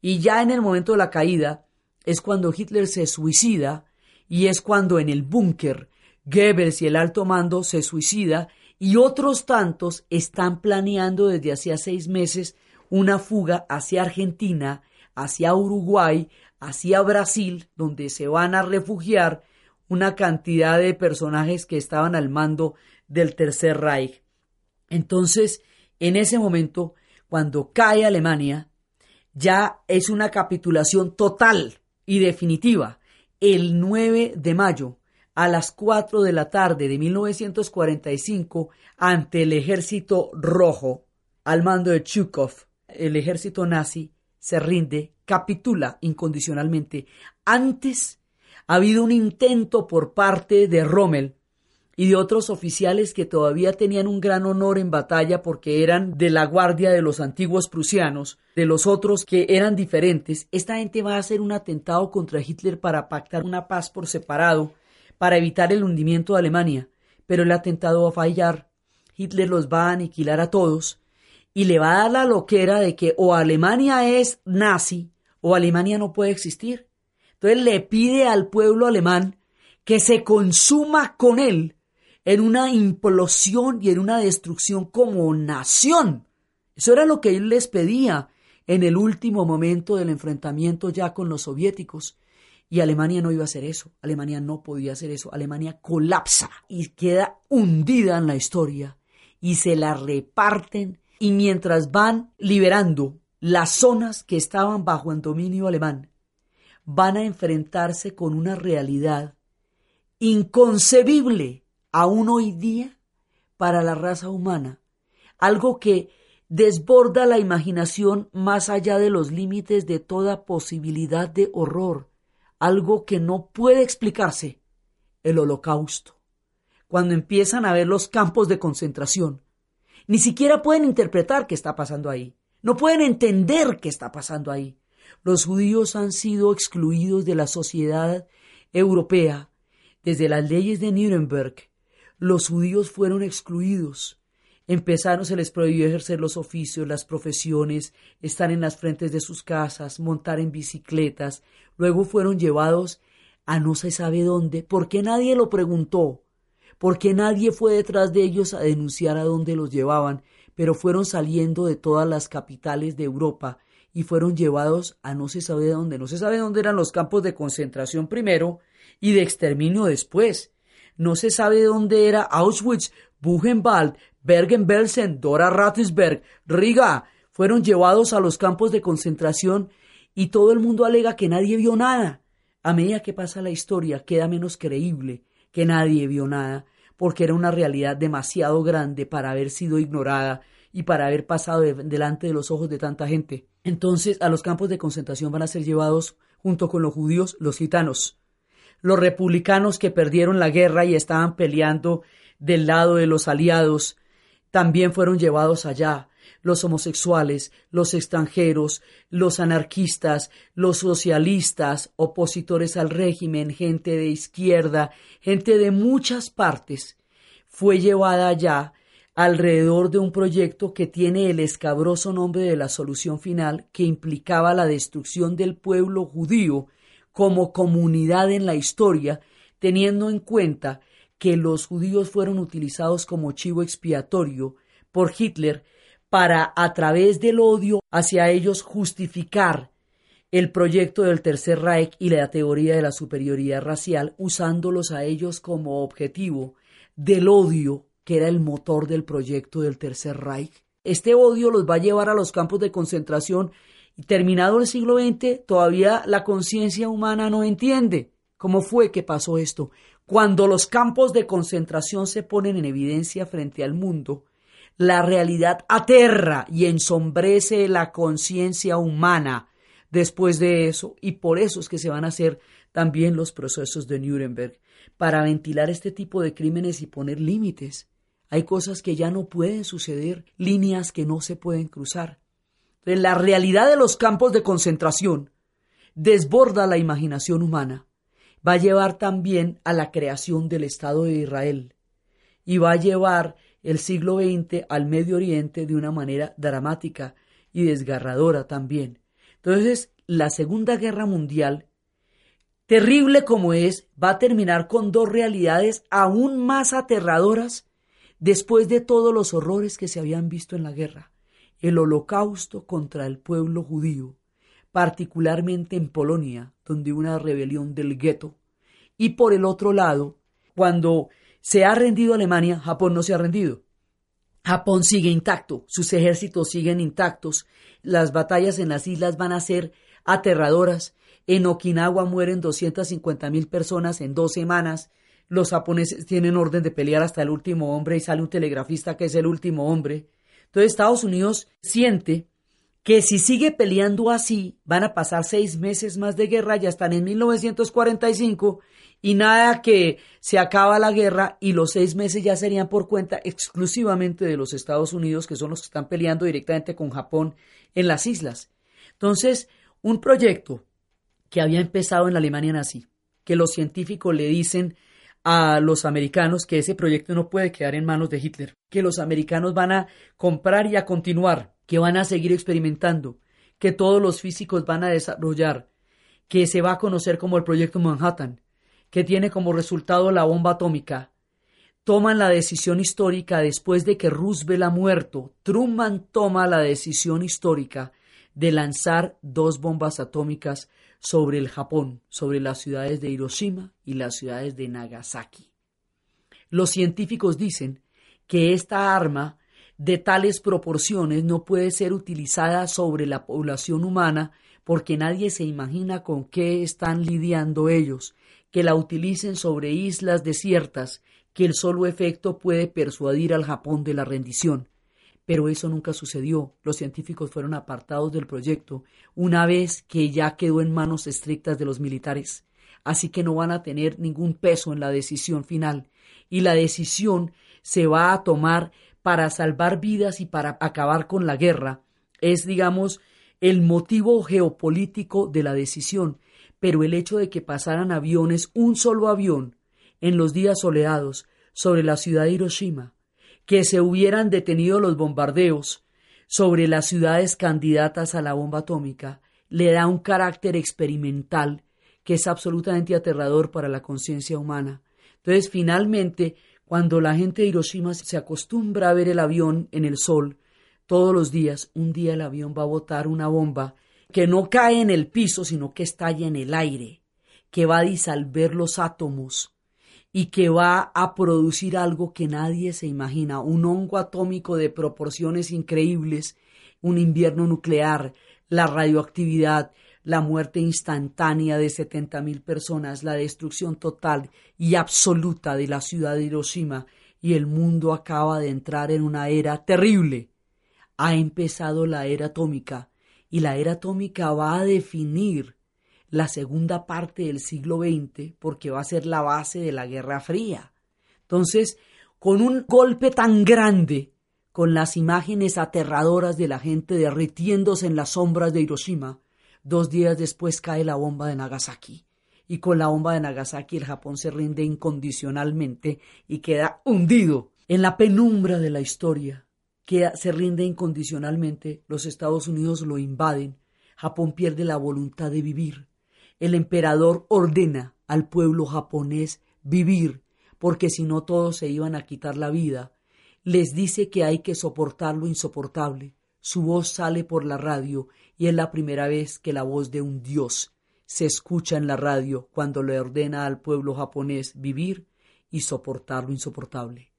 Y ya en el momento de la caída es cuando Hitler se suicida y es cuando en el búnker Goebbels y el alto mando se suicida y otros tantos están planeando desde hacía seis meses una fuga hacia Argentina, hacia Uruguay, hacia Brasil, donde se van a refugiar una cantidad de personajes que estaban al mando del Tercer Reich. Entonces, en ese momento, cuando cae Alemania, ya es una capitulación total y definitiva. El 9 de mayo, a las 4 de la tarde de 1945, ante el ejército rojo, al mando de Chukov, el ejército nazi se rinde, capitula incondicionalmente. Antes ha habido un intento por parte de Rommel y de otros oficiales que todavía tenían un gran honor en batalla porque eran de la guardia de los antiguos prusianos, de los otros que eran diferentes. Esta gente va a hacer un atentado contra Hitler para pactar una paz por separado, para evitar el hundimiento de Alemania. Pero el atentado va a fallar. Hitler los va a aniquilar a todos y le va a dar la loquera de que o Alemania es nazi o Alemania no puede existir. Entonces le pide al pueblo alemán que se consuma con él en una implosión y en una destrucción como nación. Eso era lo que él les pedía en el último momento del enfrentamiento ya con los soviéticos. Y Alemania no iba a hacer eso, Alemania no podía hacer eso, Alemania colapsa y queda hundida en la historia y se la reparten y mientras van liberando las zonas que estaban bajo el dominio alemán, van a enfrentarse con una realidad inconcebible aún hoy día para la raza humana, algo que desborda la imaginación más allá de los límites de toda posibilidad de horror, algo que no puede explicarse, el holocausto. Cuando empiezan a ver los campos de concentración, ni siquiera pueden interpretar qué está pasando ahí. No pueden entender qué está pasando ahí. Los judíos han sido excluidos de la sociedad europea. Desde las leyes de Nuremberg, los judíos fueron excluidos. Empezaron, se les prohibió ejercer los oficios, las profesiones, estar en las frentes de sus casas, montar en bicicletas. Luego fueron llevados a no se sabe dónde, porque nadie lo preguntó porque nadie fue detrás de ellos a denunciar a dónde los llevaban, pero fueron saliendo de todas las capitales de Europa y fueron llevados a no se sabe dónde, no se sabe dónde eran los campos de concentración primero y de exterminio después. No se sabe dónde era Auschwitz, Buchenwald, Bergen-Belsen, Dora Ratisberg, Riga. Fueron llevados a los campos de concentración y todo el mundo alega que nadie vio nada. A medida que pasa la historia queda menos creíble que nadie vio nada, porque era una realidad demasiado grande para haber sido ignorada y para haber pasado delante de los ojos de tanta gente. Entonces a los campos de concentración van a ser llevados junto con los judíos los gitanos, los republicanos que perdieron la guerra y estaban peleando del lado de los aliados, también fueron llevados allá, los homosexuales, los extranjeros, los anarquistas, los socialistas, opositores al régimen, gente de izquierda, gente de muchas partes, fue llevada allá alrededor de un proyecto que tiene el escabroso nombre de la solución final que implicaba la destrucción del pueblo judío como comunidad en la historia, teniendo en cuenta que los judíos fueron utilizados como chivo expiatorio por Hitler para, a través del odio hacia ellos, justificar el proyecto del Tercer Reich y la teoría de la superioridad racial, usándolos a ellos como objetivo del odio que era el motor del proyecto del Tercer Reich. Este odio los va a llevar a los campos de concentración terminado el siglo XX, todavía la conciencia humana no entiende cómo fue que pasó esto. Cuando los campos de concentración se ponen en evidencia frente al mundo, la realidad aterra y ensombrece la conciencia humana después de eso, y por eso es que se van a hacer también los procesos de Nuremberg, para ventilar este tipo de crímenes y poner límites. Hay cosas que ya no pueden suceder, líneas que no se pueden cruzar. La realidad de los campos de concentración desborda la imaginación humana. Va a llevar también a la creación del Estado de Israel y va a llevar el siglo XX al Medio Oriente de una manera dramática y desgarradora también. Entonces, la Segunda Guerra Mundial, terrible como es, va a terminar con dos realidades aún más aterradoras después de todos los horrores que se habían visto en la guerra. El holocausto contra el pueblo judío, particularmente en Polonia, donde una rebelión del gueto. Y por el otro lado, cuando se ha rendido Alemania, Japón no se ha rendido. Japón sigue intacto, sus ejércitos siguen intactos, las batallas en las islas van a ser aterradoras. En Okinawa mueren 250 mil personas en dos semanas. Los japoneses tienen orden de pelear hasta el último hombre y sale un telegrafista que es el último hombre. Entonces Estados Unidos siente que si sigue peleando así, van a pasar seis meses más de guerra, ya están en 1945 y nada que se acaba la guerra y los seis meses ya serían por cuenta exclusivamente de los Estados Unidos, que son los que están peleando directamente con Japón en las islas. Entonces, un proyecto que había empezado en la Alemania nazi, que los científicos le dicen a los americanos que ese proyecto no puede quedar en manos de Hitler, que los americanos van a comprar y a continuar, que van a seguir experimentando, que todos los físicos van a desarrollar, que se va a conocer como el proyecto Manhattan, que tiene como resultado la bomba atómica, toman la decisión histórica después de que Roosevelt ha muerto. Truman toma la decisión histórica de lanzar dos bombas atómicas sobre el Japón, sobre las ciudades de Hiroshima y las ciudades de Nagasaki. Los científicos dicen que esta arma de tales proporciones no puede ser utilizada sobre la población humana porque nadie se imagina con qué están lidiando ellos que la utilicen sobre islas desiertas, que el solo efecto puede persuadir al Japón de la rendición. Pero eso nunca sucedió. Los científicos fueron apartados del proyecto una vez que ya quedó en manos estrictas de los militares. Así que no van a tener ningún peso en la decisión final. Y la decisión se va a tomar para salvar vidas y para acabar con la guerra. Es, digamos, el motivo geopolítico de la decisión pero el hecho de que pasaran aviones, un solo avión, en los días soleados, sobre la ciudad de Hiroshima, que se hubieran detenido los bombardeos sobre las ciudades candidatas a la bomba atómica, le da un carácter experimental que es absolutamente aterrador para la conciencia humana. Entonces, finalmente, cuando la gente de Hiroshima se acostumbra a ver el avión en el sol, todos los días, un día el avión va a botar una bomba que no cae en el piso, sino que estalla en el aire, que va a disolver los átomos y que va a producir algo que nadie se imagina, un hongo atómico de proporciones increíbles, un invierno nuclear, la radioactividad, la muerte instantánea de 70.000 personas, la destrucción total y absoluta de la ciudad de Hiroshima y el mundo acaba de entrar en una era terrible. Ha empezado la era atómica y la era atómica va a definir la segunda parte del siglo XX porque va a ser la base de la Guerra Fría. Entonces, con un golpe tan grande, con las imágenes aterradoras de la gente derritiéndose en las sombras de Hiroshima, dos días después cae la bomba de Nagasaki. Y con la bomba de Nagasaki el Japón se rinde incondicionalmente y queda hundido en la penumbra de la historia que se rinde incondicionalmente, los Estados Unidos lo invaden, Japón pierde la voluntad de vivir. El emperador ordena al pueblo japonés vivir, porque si no todos se iban a quitar la vida. Les dice que hay que soportar lo insoportable. Su voz sale por la radio y es la primera vez que la voz de un dios se escucha en la radio cuando le ordena al pueblo japonés vivir y soportar lo insoportable.